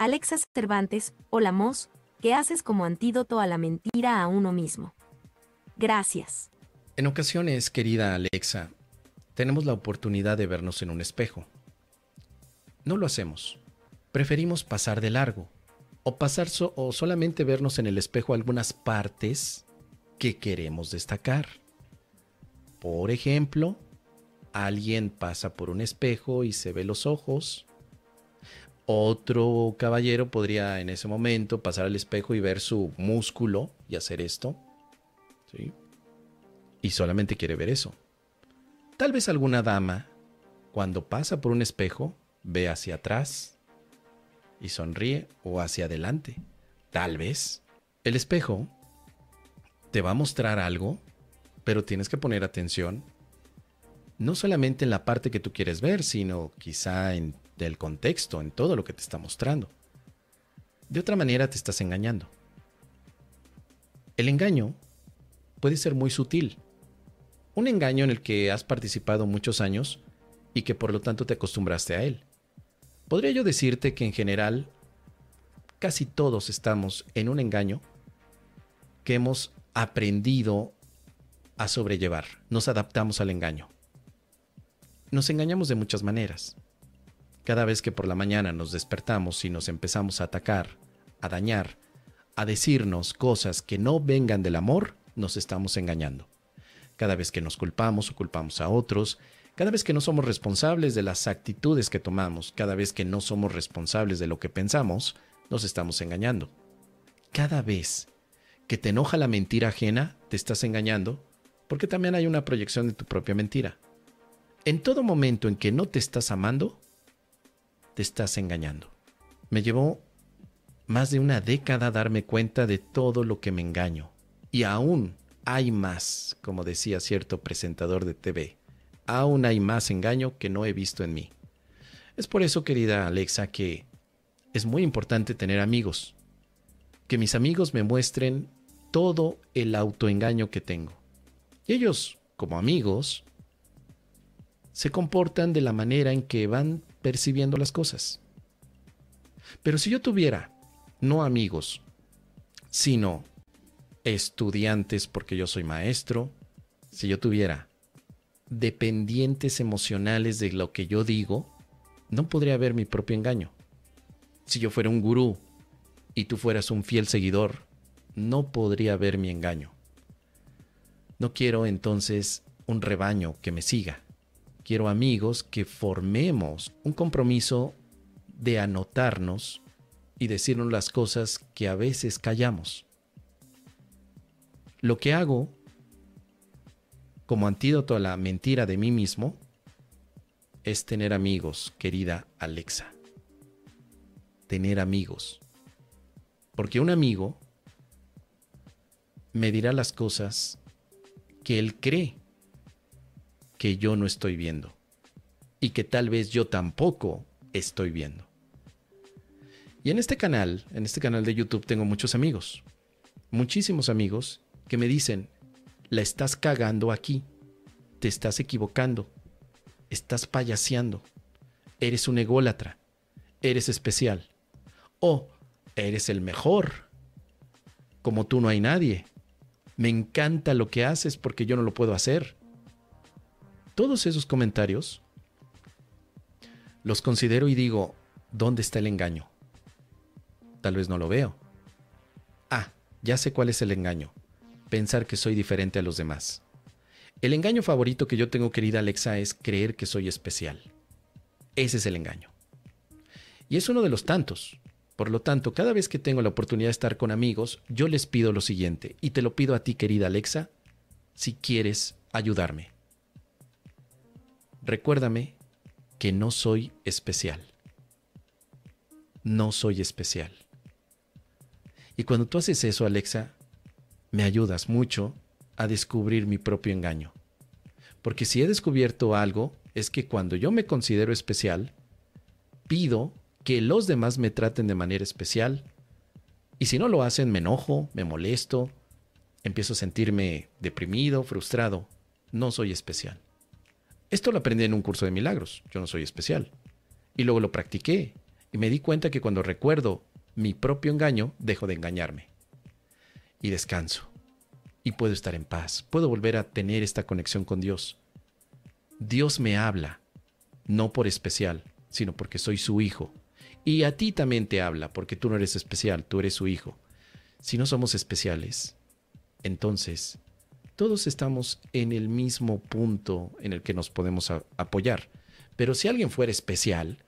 Alexa Cervantes, hola Mos, ¿qué haces como antídoto a la mentira a uno mismo? Gracias. En ocasiones, querida Alexa, tenemos la oportunidad de vernos en un espejo. No lo hacemos. Preferimos pasar de largo o pasar o solamente vernos en el espejo algunas partes que queremos destacar. Por ejemplo, alguien pasa por un espejo y se ve los ojos. Otro caballero podría en ese momento pasar al espejo y ver su músculo y hacer esto. ¿Sí? y solamente quiere ver eso. Tal vez alguna dama, cuando pasa por un espejo, ve hacia atrás y sonríe o hacia adelante. Tal vez. El espejo te va a mostrar algo, pero tienes que poner atención no solamente en la parte que tú quieres ver, sino quizá en el contexto, en todo lo que te está mostrando. De otra manera te estás engañando. El engaño puede ser muy sutil un engaño en el que has participado muchos años y que por lo tanto te acostumbraste a él. Podría yo decirte que en general casi todos estamos en un engaño que hemos aprendido a sobrellevar. Nos adaptamos al engaño. Nos engañamos de muchas maneras. Cada vez que por la mañana nos despertamos y nos empezamos a atacar, a dañar, a decirnos cosas que no vengan del amor, nos estamos engañando cada vez que nos culpamos o culpamos a otros, cada vez que no somos responsables de las actitudes que tomamos, cada vez que no somos responsables de lo que pensamos, nos estamos engañando. Cada vez que te enoja la mentira ajena, te estás engañando, porque también hay una proyección de tu propia mentira. En todo momento en que no te estás amando, te estás engañando. Me llevó más de una década darme cuenta de todo lo que me engaño. Y aún hay más, como decía cierto presentador de TV. Aún hay más engaño que no he visto en mí. Es por eso, querida Alexa, que es muy importante tener amigos. Que mis amigos me muestren todo el autoengaño que tengo. Y ellos, como amigos, se comportan de la manera en que van percibiendo las cosas. Pero si yo tuviera, no amigos, sino estudiantes porque yo soy maestro, si yo tuviera dependientes emocionales de lo que yo digo, no podría haber mi propio engaño. Si yo fuera un gurú y tú fueras un fiel seguidor, no podría haber mi engaño. No quiero entonces un rebaño que me siga. Quiero amigos que formemos un compromiso de anotarnos y decirnos las cosas que a veces callamos. Lo que hago como antídoto a la mentira de mí mismo es tener amigos, querida Alexa. Tener amigos. Porque un amigo me dirá las cosas que él cree que yo no estoy viendo y que tal vez yo tampoco estoy viendo. Y en este canal, en este canal de YouTube tengo muchos amigos, muchísimos amigos que me dicen, la estás cagando aquí, te estás equivocando, estás payaseando, eres un ególatra, eres especial, o eres el mejor, como tú no hay nadie, me encanta lo que haces porque yo no lo puedo hacer. Todos esos comentarios los considero y digo, ¿dónde está el engaño? Tal vez no lo veo. Ah, ya sé cuál es el engaño pensar que soy diferente a los demás. El engaño favorito que yo tengo, querida Alexa, es creer que soy especial. Ese es el engaño. Y es uno de los tantos. Por lo tanto, cada vez que tengo la oportunidad de estar con amigos, yo les pido lo siguiente, y te lo pido a ti, querida Alexa, si quieres ayudarme. Recuérdame que no soy especial. No soy especial. Y cuando tú haces eso, Alexa, me ayudas mucho a descubrir mi propio engaño. Porque si he descubierto algo, es que cuando yo me considero especial, pido que los demás me traten de manera especial. Y si no lo hacen, me enojo, me molesto, empiezo a sentirme deprimido, frustrado. No soy especial. Esto lo aprendí en un curso de milagros. Yo no soy especial. Y luego lo practiqué. Y me di cuenta que cuando recuerdo mi propio engaño, dejo de engañarme. Y descanso. Y puedo estar en paz. Puedo volver a tener esta conexión con Dios. Dios me habla, no por especial, sino porque soy su hijo. Y a ti también te habla, porque tú no eres especial, tú eres su hijo. Si no somos especiales, entonces todos estamos en el mismo punto en el que nos podemos apoyar. Pero si alguien fuera especial,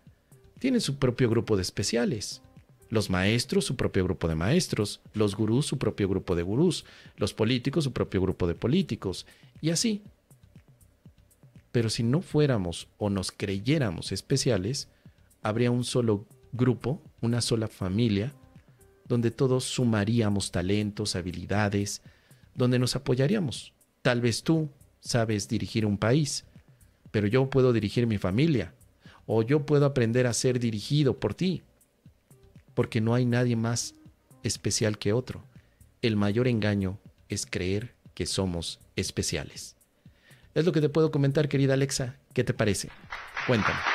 tiene su propio grupo de especiales. Los maestros, su propio grupo de maestros, los gurús, su propio grupo de gurús, los políticos, su propio grupo de políticos, y así. Pero si no fuéramos o nos creyéramos especiales, habría un solo grupo, una sola familia, donde todos sumaríamos talentos, habilidades, donde nos apoyaríamos. Tal vez tú sabes dirigir un país, pero yo puedo dirigir mi familia, o yo puedo aprender a ser dirigido por ti, porque no hay nadie más especial que otro. El mayor engaño es creer que somos especiales. Es lo que te puedo comentar, querida Alexa. ¿Qué te parece? Cuéntame.